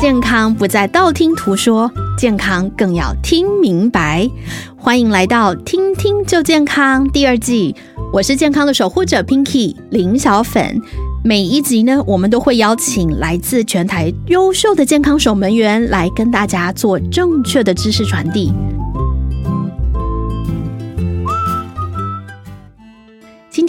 健康不再道听途说，健康更要听明白。欢迎来到《听听就健康》第二季，我是健康的守护者 Pinky 林小粉。每一集呢，我们都会邀请来自全台优秀的健康守门员来跟大家做正确的知识传递。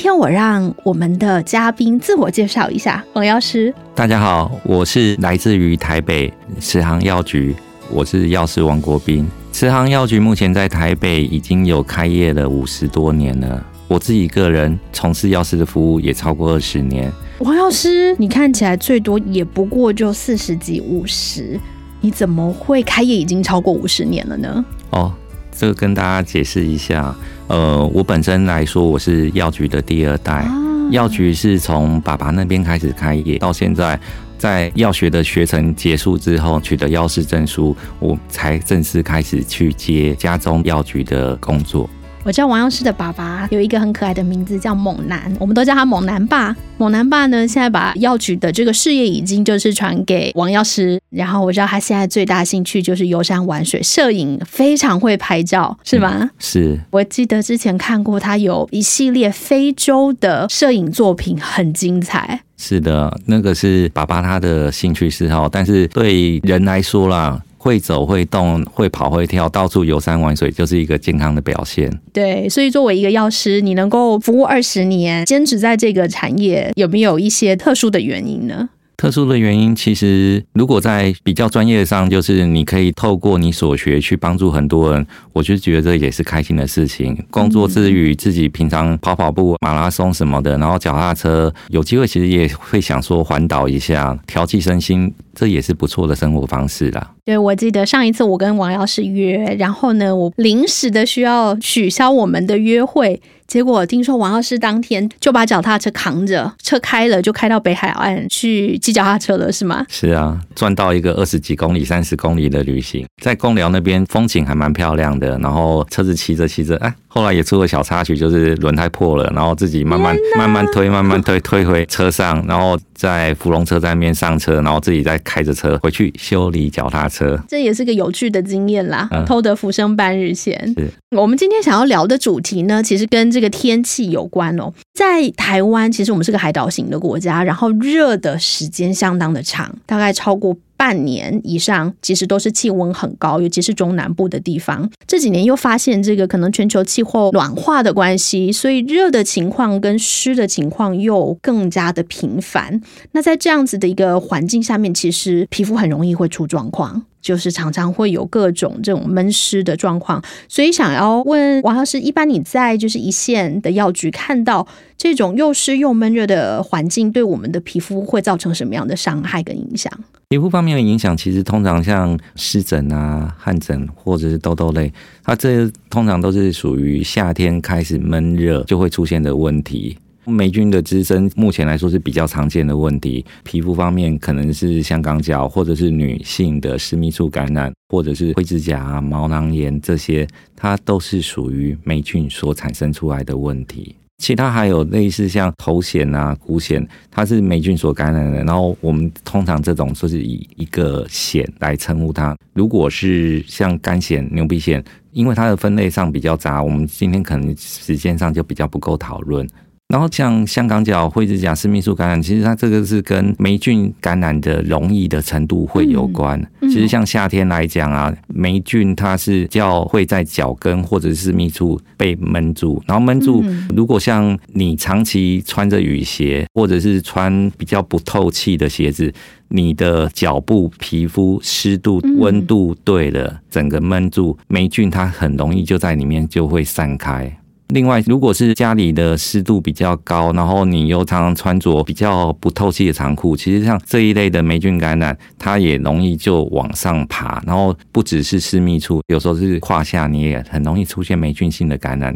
天我让我们的嘉宾自我介绍一下，王药师。大家好，我是来自于台北慈航药局，我是药师王国斌。慈航药局目前在台北已经有开业了五十多年了，我自己个人从事药师的服务也超过二十年。王药师，你看起来最多也不过就四十几、五十，你怎么会开业已经超过五十年了呢？哦，这个跟大家解释一下。呃，我本身来说，我是药局的第二代。药局是从爸爸那边开始开业，到现在，在药学的学程结束之后，取得药师证书，我才正式开始去接家中药局的工作。我知道王药师的爸爸有一个很可爱的名字叫猛男，我们都叫他猛男爸。猛男爸呢，现在把药局的这个事业已经就是传给王药师。然后我知道他现在最大兴趣就是游山玩水、摄影，非常会拍照，是吗？是。我记得之前看过他有一系列非洲的摄影作品，很精彩。是的，那个是爸爸他的兴趣嗜好，但是对人来说啦。会走会动会跑会跳，到处游山玩水，就是一个健康的表现。对，所以作为一个药师，你能够服务二十年，坚持在这个产业，有没有一些特殊的原因呢？特殊的原因，其实如果在比较专业上，就是你可以透过你所学去帮助很多人，我就觉得这也是开心的事情。工作之余，自己平常跑跑步、马拉松什么的，然后脚踏车，有机会其实也会想说环岛一下，调剂身心，这也是不错的生活方式啦。对，我记得上一次我跟王药师约，然后呢，我临时的需要取消我们的约会。结果听说王药师当天就把脚踏车扛着，车开了就开到北海岸去骑脚踏车了，是吗？是啊，转到一个二十几公里、三十公里的旅行，在公寮那边风景还蛮漂亮的，然后车子骑着骑着，哎。后来也出了小插曲，就是轮胎破了，然后自己慢慢慢慢推，慢慢推推回车上，然后在芙蓉车站面上车，然后自己再开着车回去修理脚踏车。这也是个有趣的经验啦，偷得浮生半日闲。是我们今天想要聊的主题呢，其实跟这个天气有关哦。在台湾，其实我们是个海岛型的国家，然后热的时间相当的长，大概超过。半年以上，其实都是气温很高，尤其是中南部的地方。这几年又发现这个可能全球气候暖化的关系，所以热的情况跟湿的情况又更加的频繁。那在这样子的一个环境下面，其实皮肤很容易会出状况。就是常常会有各种这种闷湿的状况，所以想要问王老师，一般你在就是一线的药局看到这种又湿又闷热的环境，对我们的皮肤会造成什么样的伤害跟影响？皮肤方面的影响，其实通常像湿疹啊、汗疹或者是痘痘类，它这通常都是属于夏天开始闷热就会出现的问题。霉菌的滋生，目前来说是比较常见的问题。皮肤方面可能是香港脚，或者是女性的私密处感染，或者是灰指甲、毛囊炎这些，它都是属于霉菌所产生出来的问题。其他还有类似像头癣啊、股癣，它是霉菌所感染的。然后我们通常这种就是以一个癣来称呼它。如果是像肝癣、牛皮癣，因为它的分类上比较杂，我们今天可能时间上就比较不够讨论。然后像香港脚、灰指甲、私密处感染，其实它这个是跟霉菌感染的容易的程度会有关。其实像夏天来讲啊，霉菌它是较会在脚跟或者是密处被闷住，然后闷住。如果像你长期穿着雨鞋，或者是穿比较不透气的鞋子，你的脚部皮肤湿度、温度对了，整个闷住，霉菌它很容易就在里面就会散开。另外，如果是家里的湿度比较高，然后你又常常穿着比较不透气的长裤，其实像这一类的霉菌感染，它也容易就往上爬，然后不只是私密处，有时候是胯下，你也很容易出现霉菌性的感染。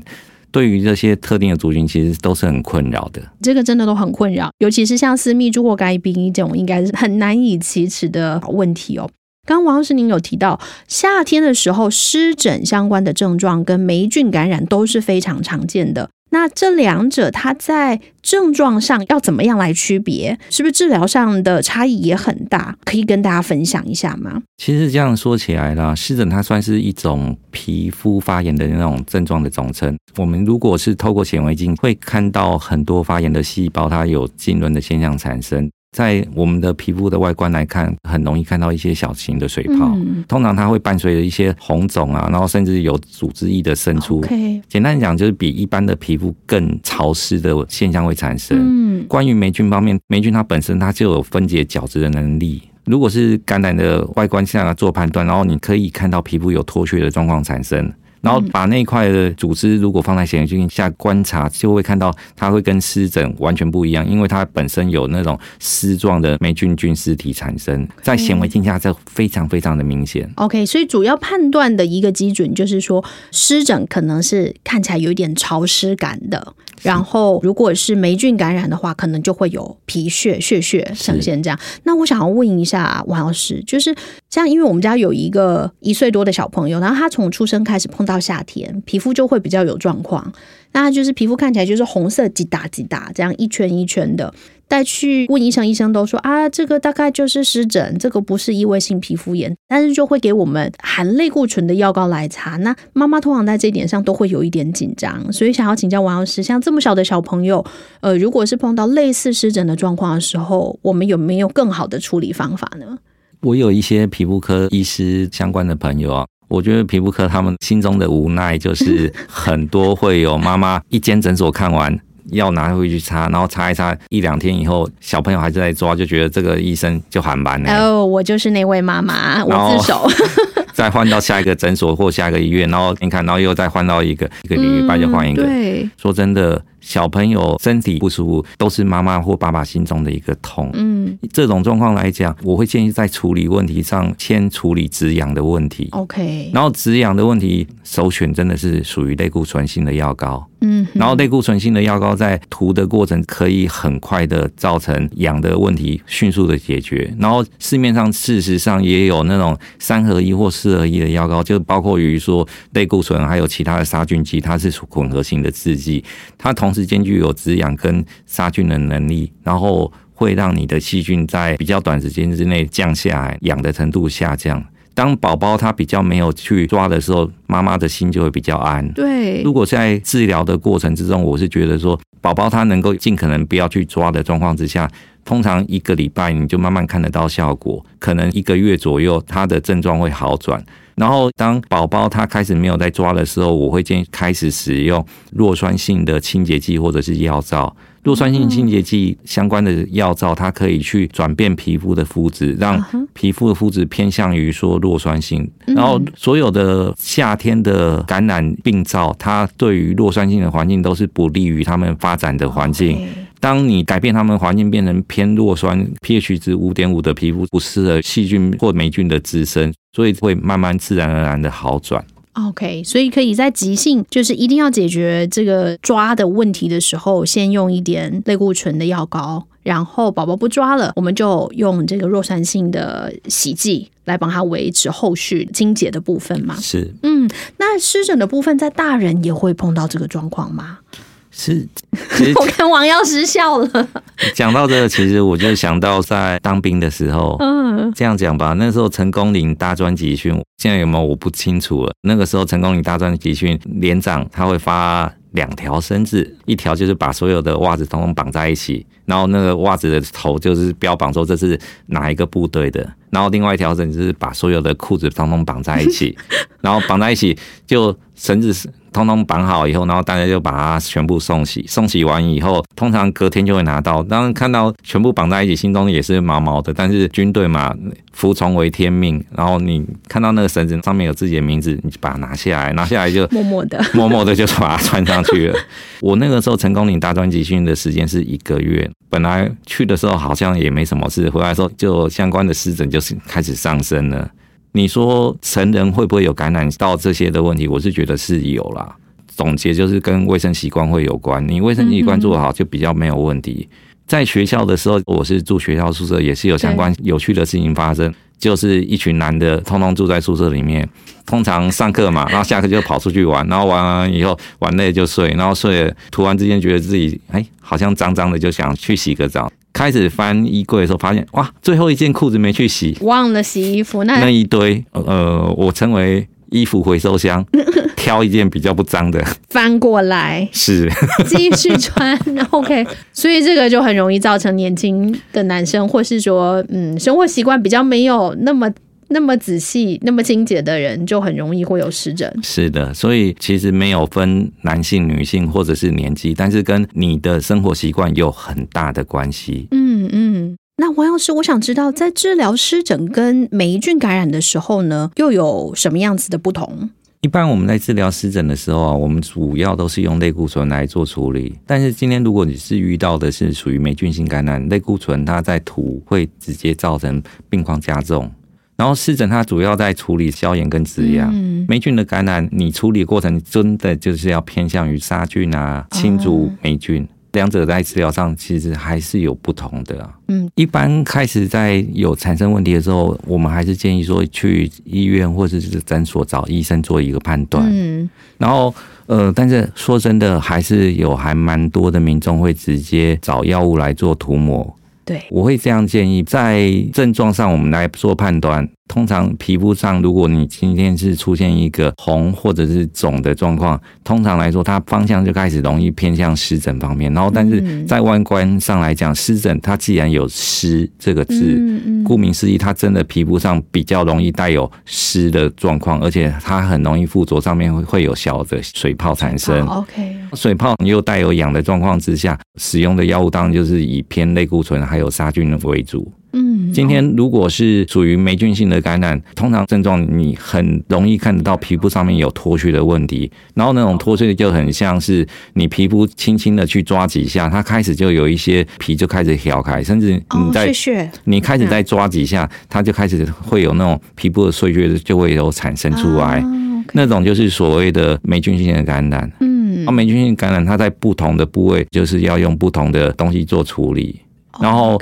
对于这些特定的族群，其实都是很困扰的。这个真的都很困扰，尤其是像私密处或该病这种，应该是很难以启齿的问题哦。刚王老师您有提到，夏天的时候湿疹相关的症状跟霉菌感染都是非常常见的。那这两者它在症状上要怎么样来区别？是不是治疗上的差异也很大？可以跟大家分享一下吗？其实这样说起来啦，湿疹它算是一种皮肤发炎的那种症状的总称。我们如果是透过显微镜，会看到很多发炎的细胞，它有浸润的现象产生。在我们的皮肤的外观来看，很容易看到一些小型的水泡，通常它会伴随着一些红肿啊，然后甚至有组织液的渗出。简单讲，就是比一般的皮肤更潮湿的现象会产生。嗯，关于霉菌方面，霉菌它本身它就有分解角质的能力。如果是感染的外观下做判断，然后你可以看到皮肤有脱屑的状况产生。然后把那一块的组织如果放在显微镜下观察，就会看到它会跟湿疹完全不一样，因为它本身有那种丝状的霉菌菌丝体产生在显微镜下，这非常非常的明显。OK，所以主要判断的一个基准就是说，湿疹可能是看起来有一点潮湿感的。然后，如果是霉菌感染的话，可能就会有皮屑、血血呈现这样。那我想要问一下王老师，就是像因为我们家有一个一岁多的小朋友，然后他从出生开始碰到夏天，皮肤就会比较有状况。那就是皮肤看起来就是红色，几打几打，这样一圈一圈的。带去问医生，医生都说啊，这个大概就是湿疹，这个不是异位性皮肤炎，但是就会给我们含类固醇的药膏来擦。那妈妈通常在这一 点上都会有一点紧张，所以想要请教王老师，像这么小的小朋友，呃，如果是碰到类似湿疹的状况的时候，我们有没有更好的处理方法呢？我有一些皮肤科医师相关的朋友啊，我觉得皮肤科他们心中的无奈就是很多会有妈妈一间诊所看完。要拿回去擦，然后擦一擦，一两天以后，小朋友还是在抓，就觉得这个医生就喊班了。哦，我就是那位妈妈，我自首。再换到下一个诊所或下一个医院，然后你看，然后又再换到一个一个礼拜就换一个。对，说真的。小朋友身体不舒服，都是妈妈或爸爸心中的一个痛。嗯，这种状况来讲，我会建议在处理问题上，先处理止痒的问题。OK，然后止痒的问题，首选真的是属于类固醇性的药膏。嗯，然后类固醇性的药膏在涂的过程，可以很快的造成痒的问题迅速的解决。然后市面上事实上也有那种三合一或四合一的药膏，就包括于说类固醇还有其他的杀菌剂，它是混合型的制剂，它同。时间具有止痒跟杀菌的能力，然后会让你的细菌在比较短时间之内降下来，痒的程度下降。当宝宝他比较没有去抓的时候，妈妈的心就会比较安。对，如果在治疗的过程之中，我是觉得说，宝宝他能够尽可能不要去抓的状况之下，通常一个礼拜你就慢慢看得到效果，可能一个月左右，他的症状会好转。然后，当宝宝他开始没有在抓的时候，我会建议开始使用弱酸性的清洁剂或者是药皂。弱酸性清洁剂相关的药皂，它可以去转变皮肤的肤质，让皮肤的肤质偏向于说弱酸性。然后，所有的夏天的感染病灶，它对于弱酸性的环境都是不利于他们发展的环境。当你改变他们环境变成偏弱酸 pH 值五点五的皮肤，不适合细菌或霉菌的滋生，所以会慢慢自然而然的好转。OK，所以可以在急性，就是一定要解决这个抓的问题的时候，先用一点类固醇的药膏，然后宝宝不抓了，我们就用这个弱酸性的洗剂来帮他维持后续清洁的部分嘛。是，嗯，那湿疹的部分在大人也会碰到这个状况吗？是，我看王药师笑了。讲到这个，其实我就想到在当兵的时候，嗯，这样讲吧，那时候成功岭大专集训，现在有没有我不清楚了。那个时候成功岭大专集训连长他会发两条绳子，一条就是把所有的袜子统统绑在一起，然后那个袜子的头就是标榜说这是哪一个部队的，然后另外一条绳子是把所有的裤子统统绑在一起，然后绑在一起就绳子是。通通绑好以后，然后大家就把它全部送洗。送洗完以后，通常隔天就会拿到。当然看到全部绑在一起，心中也是毛毛的。但是军队嘛，服从为天命。然后你看到那个绳子上面有自己的名字，你就把它拿下来，拿下来就 默默的，默默的就把它穿上去了。我那个时候成功领大专集训的时间是一个月，本来去的时候好像也没什么事，回来时候就相关的湿疹就是开始上升了。你说成人会不会有感染到这些的问题？我是觉得是有啦。总结就是跟卫生习惯会有关，你卫生习惯做好就比较没有问题。在学校的时候，我是住学校宿舍，也是有相关有趣的事情发生。就是一群男的，通通住在宿舍里面。通常上课嘛，然后下课就跑出去玩，然后玩完以后玩累就睡，然后睡了，突然之间觉得自己哎好像脏脏的，就想去洗个澡。开始翻衣柜的时候，发现哇，最后一件裤子没去洗，忘了洗衣服，那那一堆呃，我称为衣服回收箱，挑一件比较不脏的翻过来是 继续穿。OK，所以这个就很容易造成年轻的男生，或是说嗯，生活习惯比较没有那么。那么仔细、那么清洁的人，就很容易会有湿疹。是的，所以其实没有分男性、女性或者是年纪，但是跟你的生活习惯有很大的关系。嗯嗯。那王老师，我想知道，在治疗湿疹跟霉菌感染的时候呢，又有什么样子的不同？一般我们在治疗湿疹的时候啊，我们主要都是用类固醇来做处理。但是今天如果你是遇到的是属于霉菌性感染，类固醇它在涂会直接造成病况加重。然后湿疹它主要在处理消炎跟止痒，霉菌的感染你处理过程真的就是要偏向于杀菌啊、清除霉菌，两者在治疗上其实还是有不同的。嗯，一般开始在有产生问题的时候，我们还是建议说去医院或者是诊所找医生做一个判断。嗯，然后呃，但是说真的，还是有还蛮多的民众会直接找药物来做涂抹。对，我会这样建议，在症状上我们来做判断。通常皮肤上，如果你今天是出现一个红或者是肿的状况，通常来说，它方向就开始容易偏向湿疹方面。然后，但是在外观上来讲，湿疹它既然有湿这个字，顾名思义，它真的皮肤上比较容易带有湿的状况，而且它很容易附着，上面会会有小的水泡产生。OK，水泡又带有痒的状况之下，使用的药物当然就是以偏类固醇还有杀菌为主。嗯，今天如果是属于霉菌性的感染，通常症状你很容易看得到皮肤上面有脱屑的问题，然后那种脱屑就很像是你皮肤轻轻的去抓几下，它开始就有一些皮就开始挑开，甚至你在你开始再抓几下，它就开始会有那种皮肤的碎屑就会有产生出来，那种就是所谓的霉菌性的感染。嗯，霉菌性感染它在不同的部位就是要用不同的东西做处理。然后，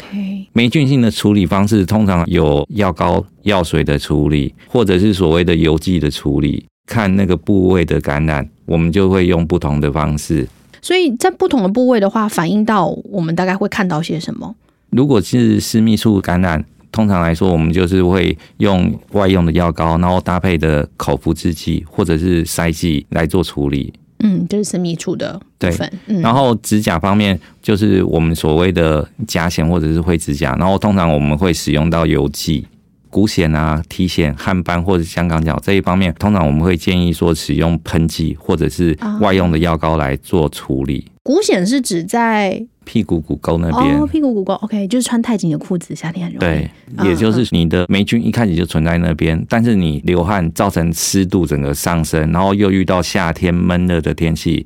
霉菌性的处理方式通常有药膏、药水的处理，或者是所谓的油剂的处理。看那个部位的感染，我们就会用不同的方式。所以在不同的部位的话，反映到我们大概会看到些什么？如果是私密处感染，通常来说，我们就是会用外用的药膏，然后搭配的口服制剂或者是塞剂来做处理。嗯，就是私密处的部分。嗯然后指甲方面，就是我们所谓的甲癣或者是灰指甲。然后通常我们会使用到油剂。骨癣啊、体癣、汗斑或者香港脚这一方面，通常我们会建议说使用喷剂或者是外用的药膏来做处理。骨癣是指在屁股骨沟那边，哦，屁股骨沟，OK，就是穿太紧的裤子，夏天很容易。对，也就是你的霉菌一开始就存在那边，但是你流汗造成湿度整个上升，然后又遇到夏天闷热的天气。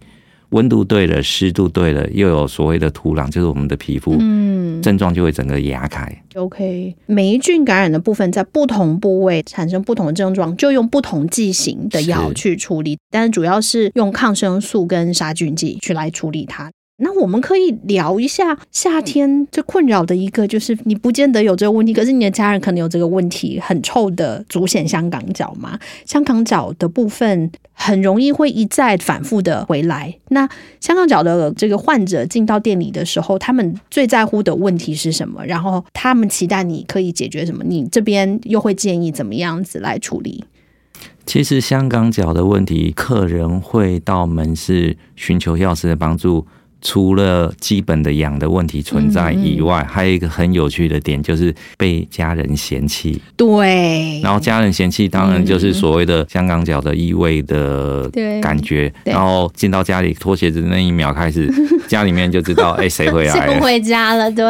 温度对了，湿度对了，又有所谓的土壤，就是我们的皮肤，嗯，症状就会整个压开。OK，霉菌感染的部分在不同部位产生不同的症状，就用不同剂型的药去处理，但是主要是用抗生素跟杀菌剂去来处理它。那我们可以聊一下夏天最困扰的一个，就是你不见得有这个问题，可是你的家人可能有这个问题，很臭的足癣香港脚嘛？香港脚的部分很容易会一再反复的回来。那香港脚的这个患者进到店里的时候，他们最在乎的问题是什么？然后他们期待你可以解决什么？你这边又会建议怎么样子来处理？其实香港脚的问题，客人会到门市寻求药师的帮助。除了基本的养的问题存在以外，还有一个很有趣的点，就是被家人嫌弃。对，然后家人嫌弃，当然就是所谓的香港脚的异味的感觉。然后进到家里脱鞋子那一秒开始，家里面就知道，哎，谁回来？谁回家了？对。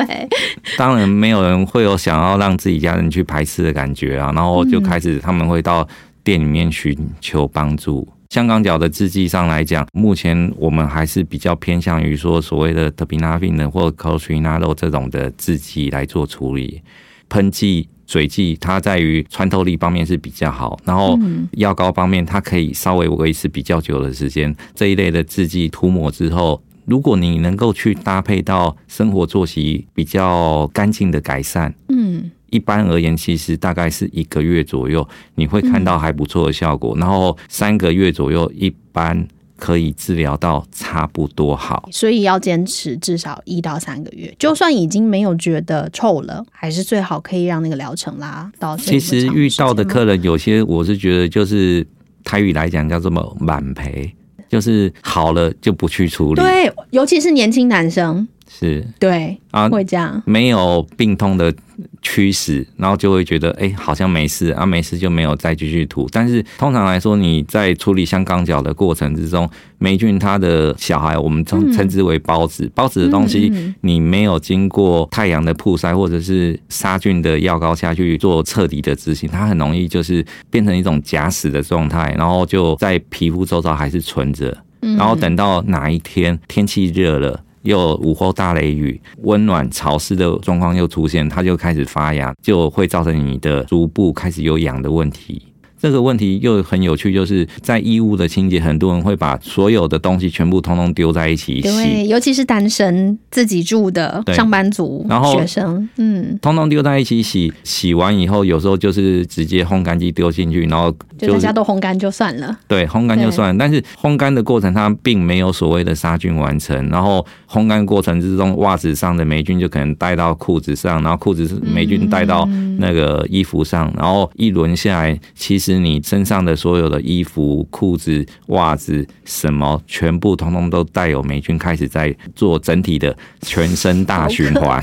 当然，没有人会有想要让自己家人去排斥的感觉啊。然后就开始他们会到店里面寻求帮助。香港脚的制剂上来讲，目前我们还是比较偏向于说所谓的特比那芬的或 c o s t r i n a o 这种的制剂来做处理。喷剂、水剂，它在于穿透力方面是比较好，然后药膏方面，它可以稍微维持比较久的时间。这一类的制剂涂抹之后，如果你能够去搭配到生活作息比较干净的改善，嗯。一般而言，其实大概是一个月左右，你会看到还不错的效果。然后三个月左右，一般可以治疗到差不多好。所以要坚持至少一到三个月，就算已经没有觉得臭了，还是最好可以让那个疗程拉到。其实遇到的客人有些，我是觉得就是台语来讲叫做“满赔”，就是好了就不去处理。对，尤其是年轻男生。是对啊，会这样，没有病痛的驱使，然后就会觉得哎，好像没事啊，没事就没有再继续涂。但是通常来说，你在处理香港脚的过程之中，霉菌它的小孩，我们称称之为孢子，孢子的东西，你没有经过太阳的曝晒或者是杀菌的药膏下去做彻底的执行，它很容易就是变成一种假死的状态，然后就在皮肤周遭还是存着，然后等到哪一天天气热了。又午后大雷雨，温暖潮湿的状况又出现，它就开始发芽，就会造成你的足部开始有痒的问题。这个问题又很有趣，就是在衣物的清洁，很多人会把所有的东西全部通通丢在一起洗，对，尤其是单身自己住的上班族、然后学生，嗯，通通丢在一起洗，洗完以后有时候就是直接烘干机丢进去，然后就大家都烘干就算了，对，烘干就算，但是烘干的过程它并没有所谓的杀菌完成，然后烘干过程之中，袜子上的霉菌就可能带到裤子上，然后裤子霉菌带到那个衣服上，然后一轮下来，其实。是你身上的所有的衣服、裤子、袜子，什么全部通通都带有霉菌，开始在做整体的全身大循环。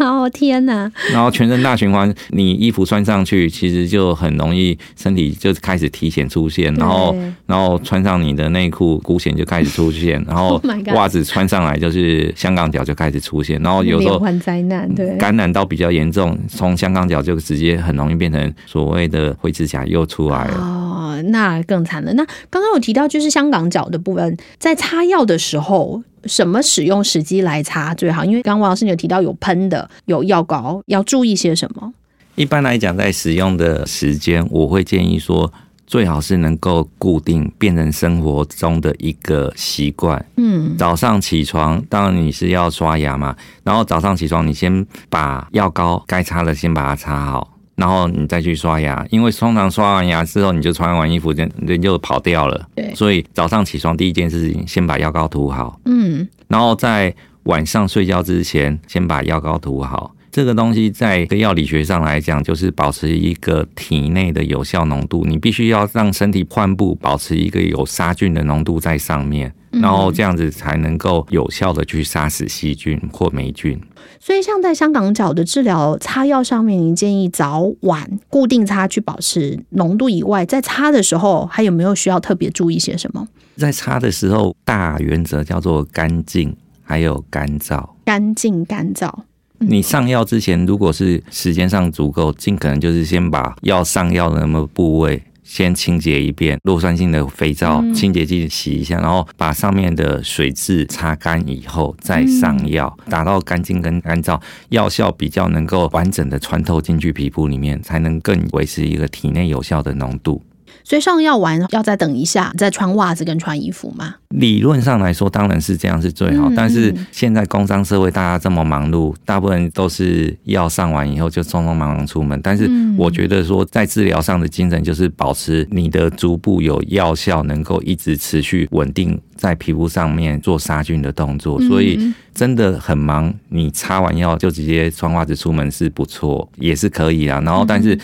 哦天哪！然后全身大循环，你衣服穿上去，其实就很容易身体就开始提前出现，然后然后穿上你的内裤，骨癣就开始出现，然后 袜子穿上来就是香港脚就开始出现，然后有时候灾难，对，感染到比较严重，从香港脚就直接很容易变成所谓的灰指甲。又出来了哦，那更惨了。那刚刚有提到，就是香港脚的部分，在擦药的时候，什么使用时机来擦最好？因为刚刚王老师你有提到有喷的，有药膏，要注意些什么？一般来讲，在使用的时间，我会建议说，最好是能够固定，变成生活中的一个习惯。嗯，早上起床，当然你是要刷牙嘛，然后早上起床，你先把药膏该擦的先把它擦好。然后你再去刷牙，因为通常刷完牙之后，你就穿完衣服，人人就跑掉了。对，所以早上起床第一件事情，先把药膏涂好。嗯，然后在晚上睡觉之前，先把药膏涂好。这个东西在药理学上来讲，就是保持一个体内的有效浓度。你必须要让身体患部保持一个有杀菌的浓度在上面，然后这样子才能够有效的去杀死细菌或霉菌。所以，像在香港脚的治疗擦药上面，您建议早晚固定擦去保持浓度以外，在擦的时候还有没有需要特别注意些什么？在擦的时候，大原则叫做干净，还有干燥。干净干燥。你上药之前，如果是时间上足够，尽可能就是先把药上药的那么部位。先清洁一遍，弱酸性的肥皂、清洁剂洗一下，然后把上面的水渍擦干以后再上药，达到干净跟干燥，药效比较能够完整的穿透进去皮肤里面，才能更维持一个体内有效的浓度。所以上药完要再等一下，再穿袜子跟穿衣服吗？理论上来说，当然是这样是最好。但是现在工商社会大家这么忙碌，大部分都是药上完以后就匆匆忙忙出门。但是我觉得说，在治疗上的精神就是保持你的足部有药效，能够一直持续稳定在皮肤上面做杀菌的动作。所以真的很忙，你擦完药就直接穿袜子出门是不错，也是可以啊。然后但是。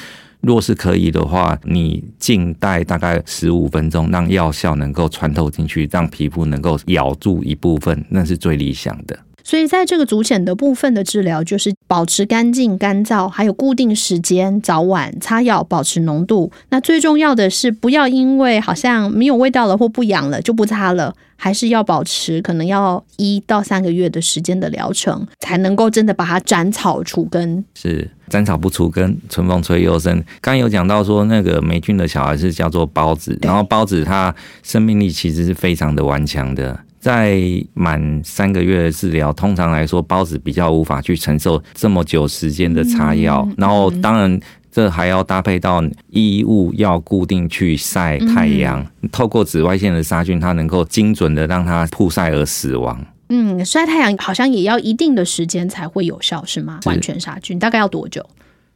若是可以的话，你静待大概十五分钟，让药效能够穿透进去，让皮肤能够咬住一部分，那是最理想的。所以，在这个足癣的部分的治疗，就是保持干净、干燥，还有固定时间早晚擦药，保持浓度。那最重要的是，不要因为好像没有味道了或不痒了就不擦了，还是要保持可能要一到三个月的时间的疗程，才能够真的把它斩草除根。是斩草不除根，春风吹又生。刚有讲到说，那个霉菌的小孩是叫做孢子，然后孢子它生命力其实是非常的顽强的。在满三个月的治疗，通常来说，孢子比较无法去承受这么久时间的擦药。然后，当然，这还要搭配到衣物要固定去晒太阳，透过紫外线的杀菌，它能够精准的让它曝晒而死亡。嗯，晒太阳好像也要一定的时间才会有效，是吗？完全杀菌大概要多久？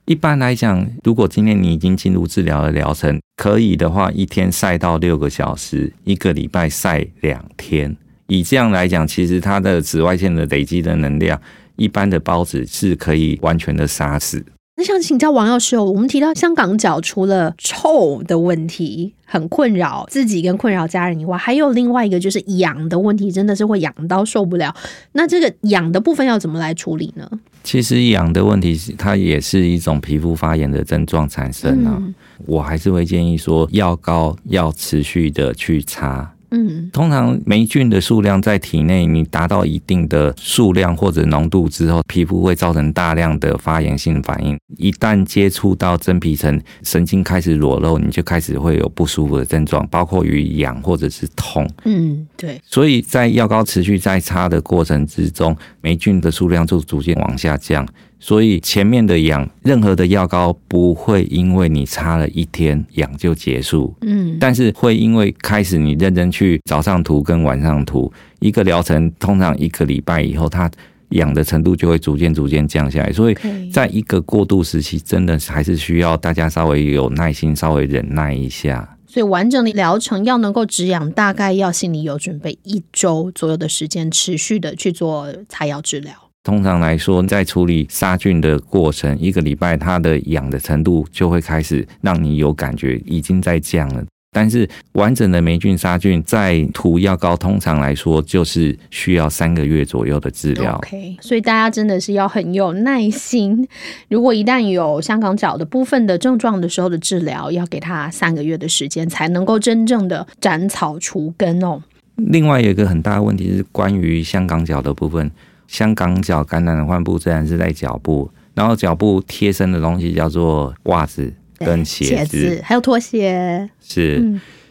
一般来讲，如果今天你已经进入治疗的疗程，可以的话，一天晒到六个小时，一个礼拜晒两天。以这样来讲，其实它的紫外线的累积的能量，一般的孢子是可以完全的杀死。那想请教王药师哦，我们提到香港脚除了臭的问题很困扰自己跟困扰家人以外，还有另外一个就是痒的问题，真的是会痒到受不了。那这个痒的部分要怎么来处理呢？其实痒的问题，它也是一种皮肤发炎的症状产生啊。我还是会建议说，药膏要持续的去擦。嗯，通常霉菌的数量在体内，你达到一定的数量或者浓度之后，皮肤会造成大量的发炎性反应。一旦接触到真皮层，神经开始裸露，你就开始会有不舒服的症状，包括于痒或者是痛。嗯，对。所以在药膏持续在擦的过程之中，霉菌的数量就逐渐往下降。所以前面的痒，任何的药膏不会因为你擦了一天痒就结束，嗯，但是会因为开始你认真去早上涂跟晚上涂，一个疗程通常一个礼拜以后，它痒的程度就会逐渐逐渐降下来。所以在一个过渡时期，真的还是需要大家稍微有耐心，稍微忍耐一下。所以完整的疗程要能够止痒，大概要心里有准备，一周左右的时间，持续的去做擦药治疗。通常来说，在处理杀菌的过程，一个礼拜它的痒的程度就会开始让你有感觉，已经在降了。但是完整的霉菌杀菌，在涂药膏，通常来说就是需要三个月左右的治疗。OK，所以大家真的是要很有耐心。如果一旦有香港脚的部分的症状的时候的治疗，要给他三个月的时间，才能够真正的斩草除根哦。另外有一个很大的问题是关于香港脚的部分。香港脚感染的患部自然是在脚部，然后脚部贴身的东西叫做袜子跟鞋子，还有拖鞋。是，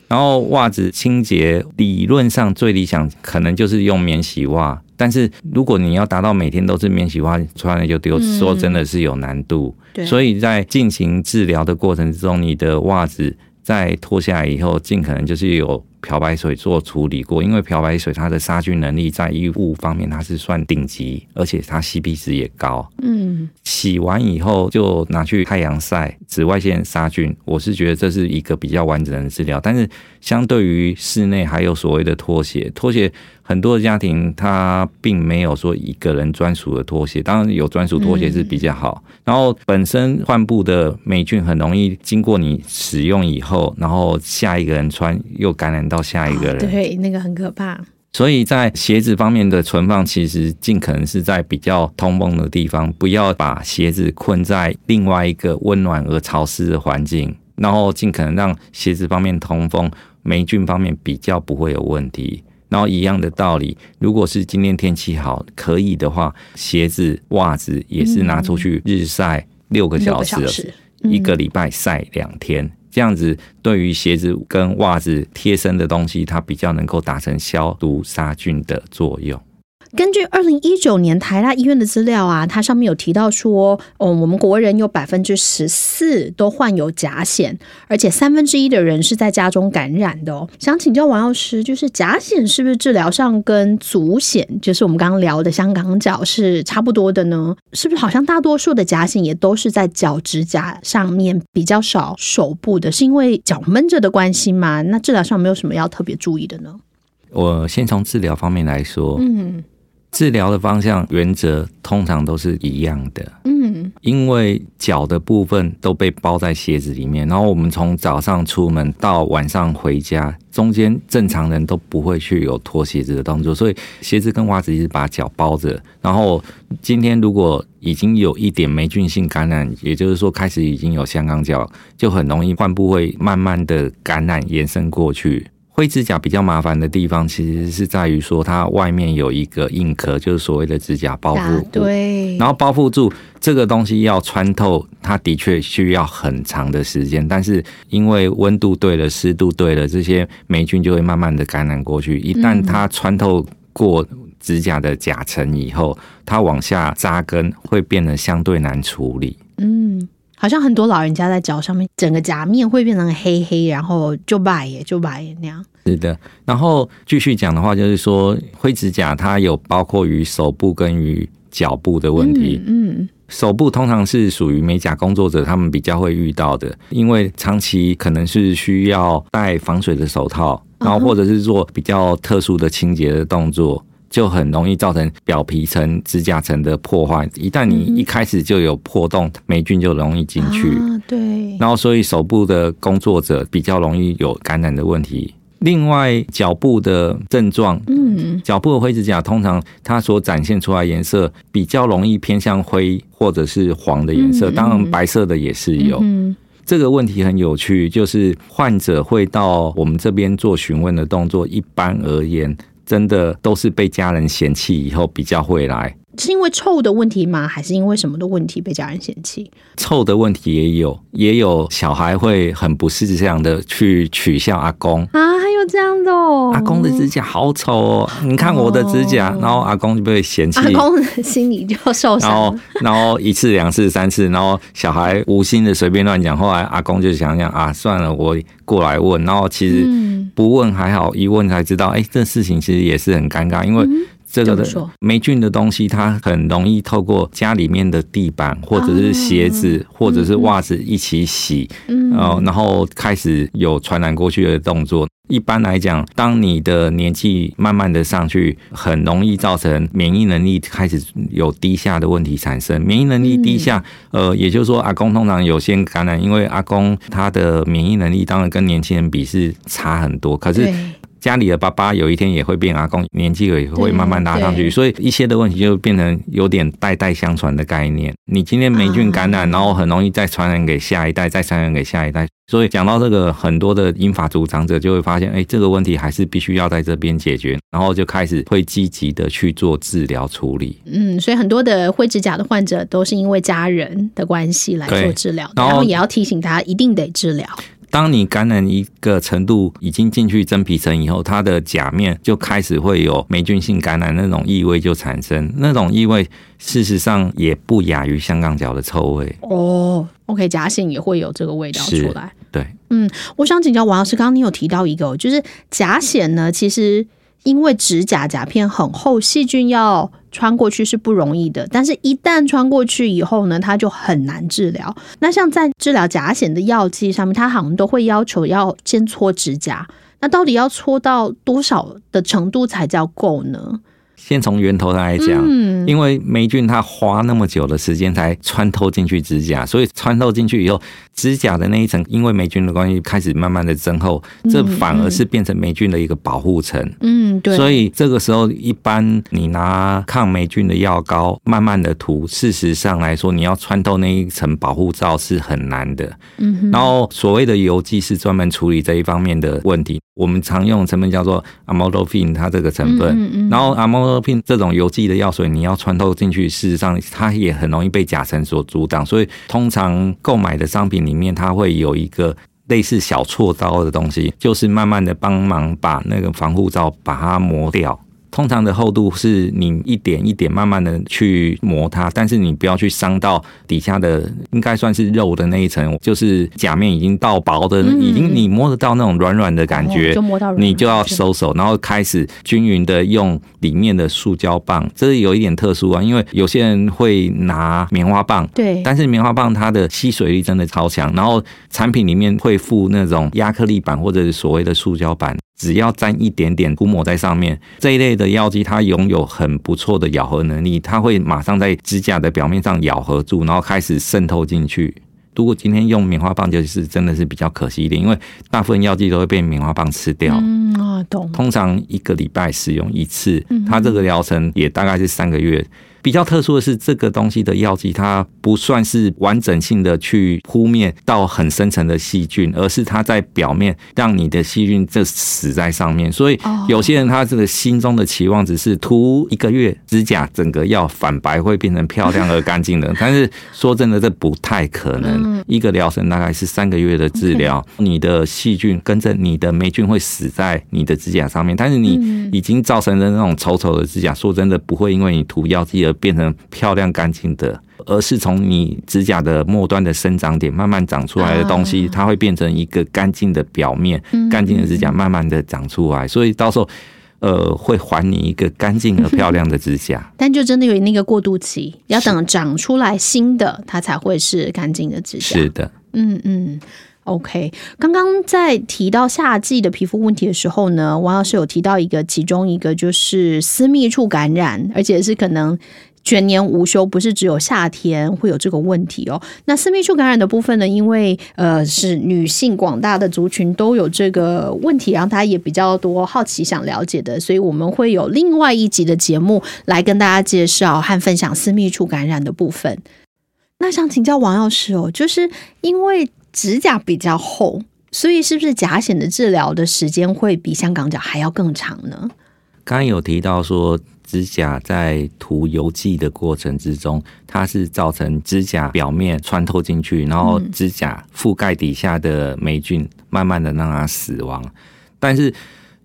然后袜子清洁理论上最理想可能就是用免洗袜，但是如果你要达到每天都是免洗袜穿了就丢，说真的是有难度。所以在进行治疗的过程之中，你的袜子在脱下来以后，尽可能就是有。漂白水做处理过，因为漂白水它的杀菌能力在衣物方面它是算顶级，而且它 CP 值也高。嗯，洗完以后就拿去太阳晒，紫外线杀菌，我是觉得这是一个比较完整的治疗。但是相对于室内还有所谓的拖鞋，拖鞋。很多的家庭，它并没有说一个人专属的拖鞋，当然有专属拖鞋是比较好。然后本身患部的霉菌很容易经过你使用以后，然后下一个人穿又感染到下一个人，对，那个很可怕。所以在鞋子方面的存放，其实尽可能是在比较通风的地方，不要把鞋子困在另外一个温暖而潮湿的环境，然后尽可能让鞋子方面通风，霉菌方面比较不会有问题。然后一样的道理，如果是今天天气好，可以的话，鞋子、袜子也是拿出去日晒六个小时，一个礼拜晒两天，这样子对于鞋子跟袜子贴身的东西，它比较能够达成消毒杀菌的作用。根据二零一九年台大医院的资料啊，它上面有提到说，哦，我们国人有百分之十四都患有甲癣，而且三分之一的人是在家中感染的哦。想请教王药师，就是甲癣是不是治疗上跟足癣，就是我们刚刚聊的香港脚是差不多的呢？是不是好像大多数的甲癣也都是在脚趾甲上面，比较少手部的？是因为脚闷着的关系吗？那治疗上没有什么要特别注意的呢？我先从治疗方面来说，嗯。治疗的方向原则通常都是一样的，嗯，因为脚的部分都被包在鞋子里面，然后我们从早上出门到晚上回家，中间正常人都不会去有脱鞋子的动作，所以鞋子跟袜子一直把脚包着。然后今天如果已经有一点霉菌性感染，也就是说开始已经有香港脚，就很容易患部会慢慢的感染延伸过去。灰指甲比较麻烦的地方，其实是在于说它外面有一个硬壳，就是所谓的指甲包覆。对。然后包覆住这个东西要穿透，它的确需要很长的时间。但是因为温度对了，湿度对了，这些霉菌就会慢慢的感染过去。一旦它穿透过指甲的甲层以后，它往下扎根会变得相对难处理。嗯。好像很多老人家在脚上面，整个甲面会变成黑黑，然后就白耶，就白耶那样。是的，然后继续讲的话，就是说灰指甲它有包括于手部跟于脚部的问题。嗯，手部通常是属于美甲工作者，他们比较会遇到的，因为长期可能是需要戴防水的手套，然后或者是做比较特殊的清洁的动作，就很容易造成表皮层、指甲层的破坏。一旦你一开始就有破洞，霉菌就容易进去。啊，对，然后所以手部的工作者比较容易有感染的问题。另外，脚部的症状，嗯，脚部的灰指甲通常它所展现出来颜色比较容易偏向灰或者是黄的颜色，嗯当然白色的也是有。嗯这个问题很有趣，就是患者会到我们这边做询问的动作，一般而言，真的都是被家人嫌弃以后比较会来。是因为臭的问题吗？还是因为什么的问题被家人嫌弃？臭的问题也有，也有小孩会很不是这样的去取笑阿公。啊，还有这样的哦，阿公的指甲好丑哦！你看我的指甲，哦然后阿公就被嫌弃，阿公心里就受然后伤。然后一次两次三次，然后小孩无心的随便乱讲，后来阿公就想想啊，算了，我过来问，然后其实嗯不问还好，一问才知道，哎，这事情其实也是很尴尬，因为。这个的霉菌的东西，它很容易透过家里面的地板，或者是鞋子，或者是袜子一起洗，嗯呃，然后开始有传染过去的动作。一般来讲，当你的年纪慢慢的上去，很容易造成免疫能力开始有低下的问题产生。免疫能力低下，呃，也就是说，阿公通常有些感染，因为阿公他的免疫能力当然跟年轻人比是差很多，可是对，家里的爸爸有一天也会变阿公，年纪也会慢慢拉上去，所以一些的问题就变成有点代代相传的概念。你今天霉菌感染，啊然后很容易再传染给下一代，再传染给下一代。所以讲到这个，很多的英法族长者就会发现，哎，这个问题还是必须要在这边解决，然后就开始会积极的去做治疗处理。嗯，所以很多的灰指甲的患者都是因为家人的关系来做治疗，然后然后也要提醒他一定得治疗。当你感染一个程度已经进去真皮层以后，它的甲面就开始会有霉菌性感染那种异味就产生，那种异味事实上也不亚于香港脚的臭味。哦，OK，甲癣也会有这个味道是出来。对，嗯我想请教王老师，刚刚你有提到一个哦，就是甲癣呢，其实因为指甲甲片很厚，细菌要穿过去是不容易的，但是一旦穿过去以后呢，它就很难治疗。那像在治疗甲癣的药剂上面，它好像都会要求要先搓指甲，那到底要搓到多少的程度才叫够呢？先从源头来讲，嗯，因为霉菌它花那么久的时间才穿透进去指甲，所以穿透进去以后，指甲的那一层因为霉菌的关系开始慢慢的增厚，这反而是变成霉菌的一个保护层。嗯，对，所以这个时候，一般你拿抗霉菌的药膏慢慢的涂，事实上来说，你要穿透那一层保护罩是很难的。嗯，然后所谓的油剂是专门处理这一方面的问题。我们常用的成分叫做 amlodipine，它这个成分。嗯嗯嗯然后 amlodipine 这种油剂的药水，你要穿透进去，事实上它也很容易被甲醇所阻挡。所以通常购买的商品里面，它会有一个。类似小锉刀的东西，就是慢慢的帮忙把那个防护罩把它磨掉。通常的厚度是你一点一点慢慢的去磨它，但是你不要去伤到底下的，应该算是肉的那一层，就是甲面已经到薄的，嗯已经你摸得到那种软软的感觉，哦就摸到软你就要收手，然后开始均匀的用里面的塑胶棒，这是有一点特殊啊，因为有些人会拿棉花棒。对，但是棉花棒它的吸水力真的超强，然后产品里面会附那种亚克力板或者是所谓的塑胶板，只要沾一点点涂抹在上面，这一类的药剂它拥有很不错的咬合能力，它会马上在指甲的表面上咬合住，然后开始渗透进去。如果今天用棉花棒，就是真的是比较可惜一点，因为大部分药剂都会被棉花棒吃掉。嗯啊，懂，通常一个礼拜使用一次嗯，它这个疗程也大概是三个月。比较特殊的是，这个东西的药剂它不算是完整性的去扑灭到很深层的细菌，而是它在表面让你的细菌就死在上面。所以哦有些人他这个心中的期望只是涂一个月指甲，整个要反白会变成漂亮而干净的。但是说真的，这不太可能。一个疗程大概是三个月的治疗，你的细菌跟着你的霉菌会死在你的指甲上面，但是你嗯已经造成的那种丑丑的指甲，说真的不会因为你涂药剂而变成漂亮干净的。而是从你指甲的末端的生长点慢慢长出来的东西，啊它会变成一个干净的表面，干净的指甲慢慢的长出来。所以到时候呃，会还你一个干净而漂亮的指甲。但就真的有那个过渡期，要等长出来新的，它才会是干净的指甲。是的，嗯嗯。OK，刚刚在提到夏季的皮肤问题的时候呢，王老师有提到一个，其中一个就是私密处感染，而且是可能全年无休，不是只有夏天会有这个问题哦。那私密处感染的部分呢，因为呃是女性广大的族群都有这个问题，然后大家也比较多好奇想了解的，所以我们会有另外一集的节目来跟大家介绍和分享私密处感染的部分。那想请教王药师哦，就是因为。指甲比较厚，所以是不是甲癣的治疗的时间会比香港脚还要更长呢？刚刚有提到说，指甲在涂油剂的过程之中，它是造成指甲表面穿透进去，然后指甲覆盖底下的霉菌慢慢的让它死亡。但是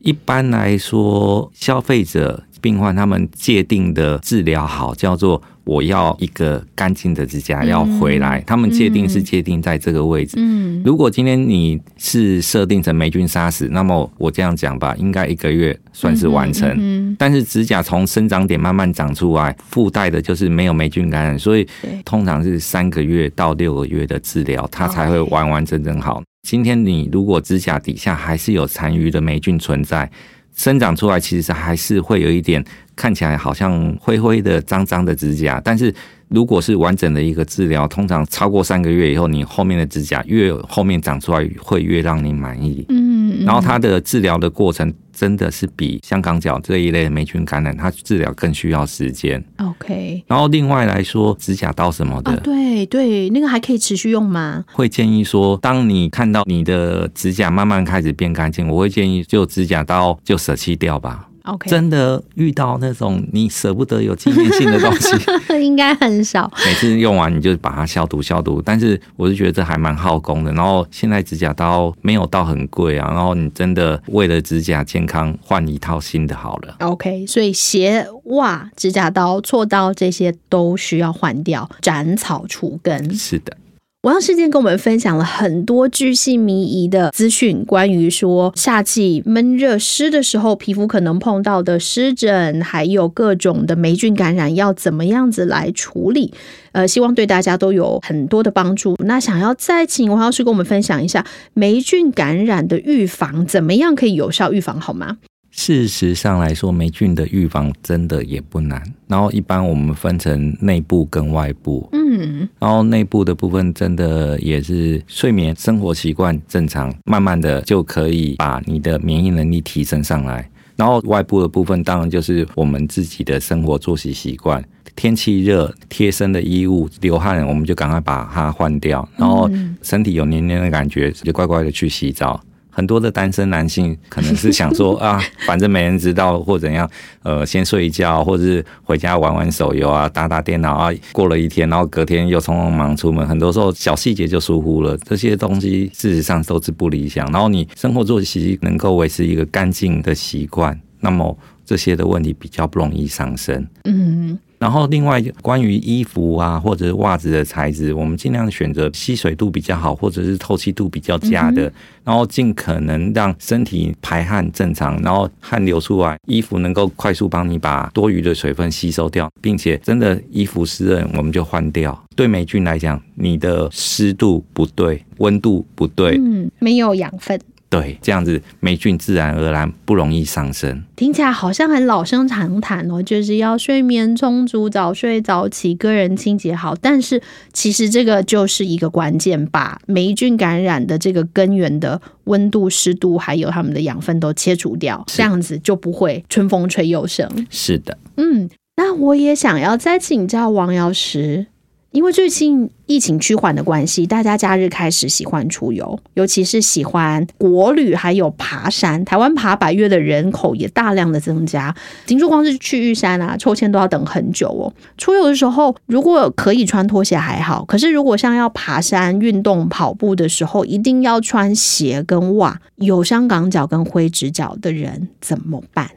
一般来说，消费者、病患他们界定的治疗好叫做。我要一个干净的指甲要回来，他们界定是界定在这个位置。嗯，如果今天你是设定成霉菌杀死，那么我这样讲吧，应该一个月算是完成。嗯，但是指甲从生长点慢慢长出来，附带的就是没有霉菌感染，所以通常是三个月到六个月的治疗，它才会完完整整好。今天你如果指甲底下还是有残余的霉菌存在。生长出来其实还是会有一点看起来好像灰灰的、脏脏的指甲，但是如果是完整的一个治疗，通常超过三个月以后，你后面的指甲越后面长出来会越让你满意。嗯，然后它的治疗的过程。真的是比香港脚这一类的霉菌感染，它治疗更需要时间。OK，然后另外来说，指甲刀什么的，对对，那个还可以持续用吗？会建议说，当你看到你的指甲慢慢开始变干净，我会建议就指甲刀就舍弃掉吧。OK，真的遇到那种你舍不得有纪念性的东西，应该很少。每次用完你就把它消毒消毒，但是我是觉得这还蛮耗工的。然后现在指甲刀没有到很贵啊，然后你真的为了指甲健康换一套新的好了。OK，所以鞋袜、指甲刀、锉刀这些都需要换掉，斩草除根。是的。王事件跟我们分享了很多巨细靡遗的资讯，关于说夏季闷热湿的时候，皮肤可能碰到的湿疹，还有各种的霉菌感染，要怎么样子来处理？呃，希望对大家都有很多的帮助。那想要再请王老师跟我们分享一下霉菌感染的预防，怎么样可以有效预防，好吗？事实上来说，霉菌的预防真的也不难。然后一般我们分成内部跟外部，嗯，然后内部的部分真的也是睡眠、生活习惯正常，慢慢的就可以把你的免疫能力提升上来。然后外部的部分当然就是我们自己的生活作息习惯，天气热贴身的衣物流汗，我们就赶快把它换掉。然后身体有黏黏的感觉，就乖乖的去洗澡。很多的单身男性可能是想说 啊，反正没人知道或怎样，呃，先睡一觉，或者是回家玩玩手游啊，打打电脑啊，过了一天，然后隔天又匆匆忙出门，很多时候小细节就疏忽了，这些东西事实上都是不理想。然后你生活作息能够维持一个干净的习惯，那么这些的问题比较不容易上升。嗯。然后，另外关于衣服啊，或者是袜子的材质，我们尽量选择吸水度比较好，或者是透气度比较佳的，然后尽可能让身体排汗正常，然后汗流出来，衣服能够快速帮你把多余的水分吸收掉，并且真的衣服湿润，我们就换掉。对霉菌来讲，你的湿度不对，温度不对，嗯，没有养分。对，这样子霉菌自然而然不容易上升。听起来好像很老生常谈哦，就是要睡眠充足、早睡早起、个人清洁好。但是其实这个就是一个关键，把霉菌感染的这个根源的温度、湿度还有它们的养分都切除掉，这样子就不会春风吹又生。是的，嗯，那我也想要再请教王瑶石。因为最近疫情趋缓的关系，大家假日开始喜欢出游，尤其是喜欢国旅，还有爬山。台湾爬百越的人口也大量的增加。听说光是去玉山啊，抽签都要等很久哦。出游的时候，如果可以穿拖鞋还好，可是如果像要爬山、运动、跑步的时候，一定要穿鞋跟袜。有香港脚跟灰指脚的人怎么办？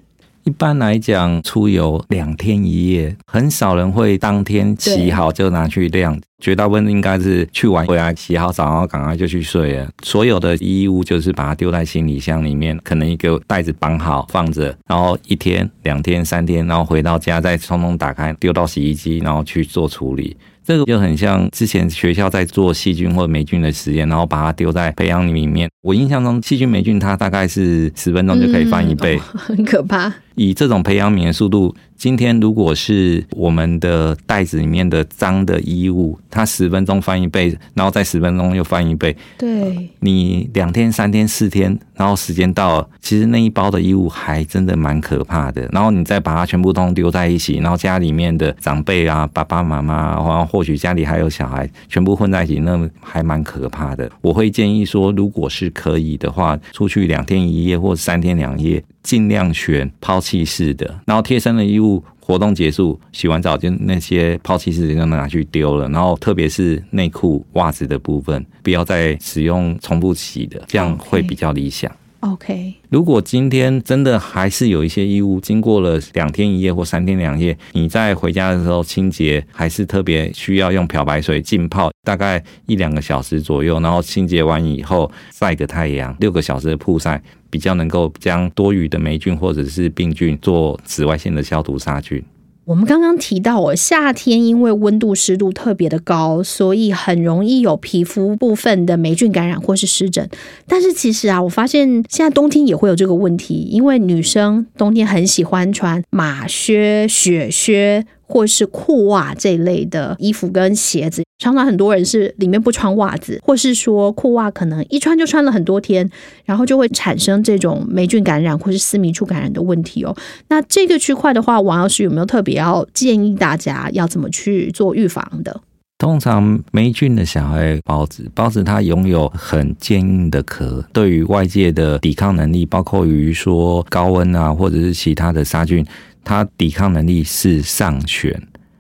一般来讲，出游两天一夜，很少人会当天洗好就拿去晾。绝大部分应该是去玩回来洗好澡，然后赶快就去睡了。所有的衣物就是把它丢在行李箱里面，可能一个袋子绑好放着，然后一天、两天、三天，然后回到家再匆匆打开丢到洗衣机，然后去做处理。这个就很像之前学校在做细菌或霉菌的实验，然后把它丢在培养皿里面。我印象中，细菌霉菌它大概是十分钟就可以翻一倍，很可怕。以这种培养皿的速度，今天如果是我们的袋子里面的脏的衣物，它十分钟翻一倍，然后再十分钟又翻一倍。对，你两天、三天、四天，然后时间到了，其实那一包的衣物还真的蛮可怕的。然后你再把它全部都丢在一起，然后家里面的长辈啊、爸爸妈妈，然后或许家里还有小孩，全部混在一起，那还蛮可怕的。我会建议说，如果是可以的话，出去两天一夜或三天两夜。尽量选抛弃式的，然后贴身的衣物活动结束，洗完澡就那些抛弃式的就拿去丢了。然后特别是内裤、袜子的部分，不要再使用重复洗的，这样会比较理想。OK，如果今天真的还是有一些衣物，经过了两天一夜或三天两夜，你在回家的时候清洁，还是特别需要用漂白水浸泡，大概一两个小时左右，然后清洁完以后晒个太阳，六个小时的曝晒。比较能够将多余的霉菌或者是病菌做紫外线的消毒杀菌。我们刚刚提到哦，夏天因为温度湿度特别的高，所以很容易有皮肤部分的霉菌感染或是湿疹。但是其实啊，我发现现在冬天也会有这个问题，因为女生冬天很喜欢穿马靴、雪靴。或是裤袜这一类的衣服跟鞋子，常常很多人是里面不穿袜子，或是说裤袜可能一穿就穿了很多天，然后就会产生这种霉菌感染或是私密处感染的问题哦。那这个区块的话，王老师有没有特别要建议大家要怎么去做预防的？通常霉菌的小孩孢子，孢子它拥有很坚硬的壳，对于外界的抵抗能力，包括于说高温啊，或者是其他的杀菌。它抵抗能力是上旋。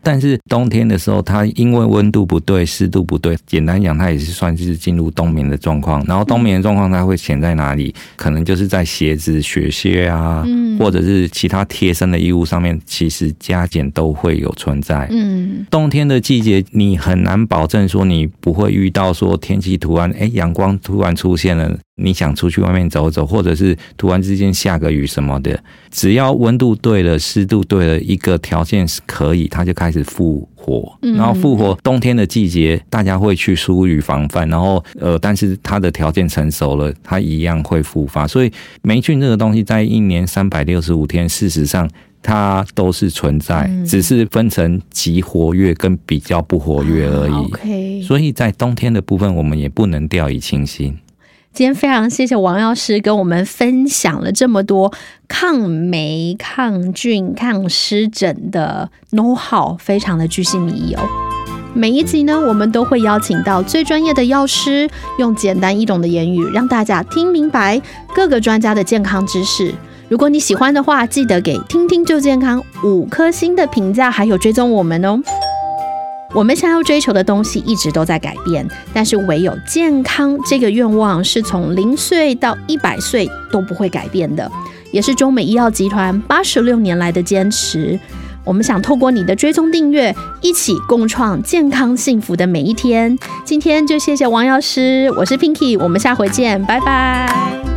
但是冬天的时候，它因为温度不对、湿度不对，简单讲，它也是算是进入冬眠的状况。然后冬眠的状况，它会潜在哪里？可能就是在鞋子、雪靴啊，或者是其他贴身的衣物上面，其实加减都会有存在。嗯，冬天的季节，你很难保证说你不会遇到说天气突然哎阳光突然出现了，你想出去外面走走，或者是突然之间下个雨什么的，只要温度对了、湿度对了，一个条件是可以，它就开始。复活，然后复活冬天的季节，大家会去疏于防范，然后呃，但是它的条件成熟了，它一样会复发。所以霉菌这个东西，在一年三百六十五天，事实上它都是存在，只是分成极活跃跟比较不活跃而已。所以在冬天的部分，我们也不能掉以轻心。今天非常谢谢王药师跟我们分享了这么多抗霉、抗菌、抗湿疹的 know how，非常的具细迷遗哦。每一集呢，我们都会邀请到最专业的药师，用简单易懂的言语让大家听明白各个专家的健康知识。如果你喜欢的话，记得给听听就健康五颗星的评价，还有追踪我们哦。我们想要追求的东西一直都在改变，但是唯有健康这个愿望是从零岁到一百岁都不会改变的，也是中美医药集团八十六年来的坚持。我们想透过你的追踪订阅，一起共创健康幸福的每一天。今天就谢谢王药师，我是 Pinky，我们下回见，拜拜。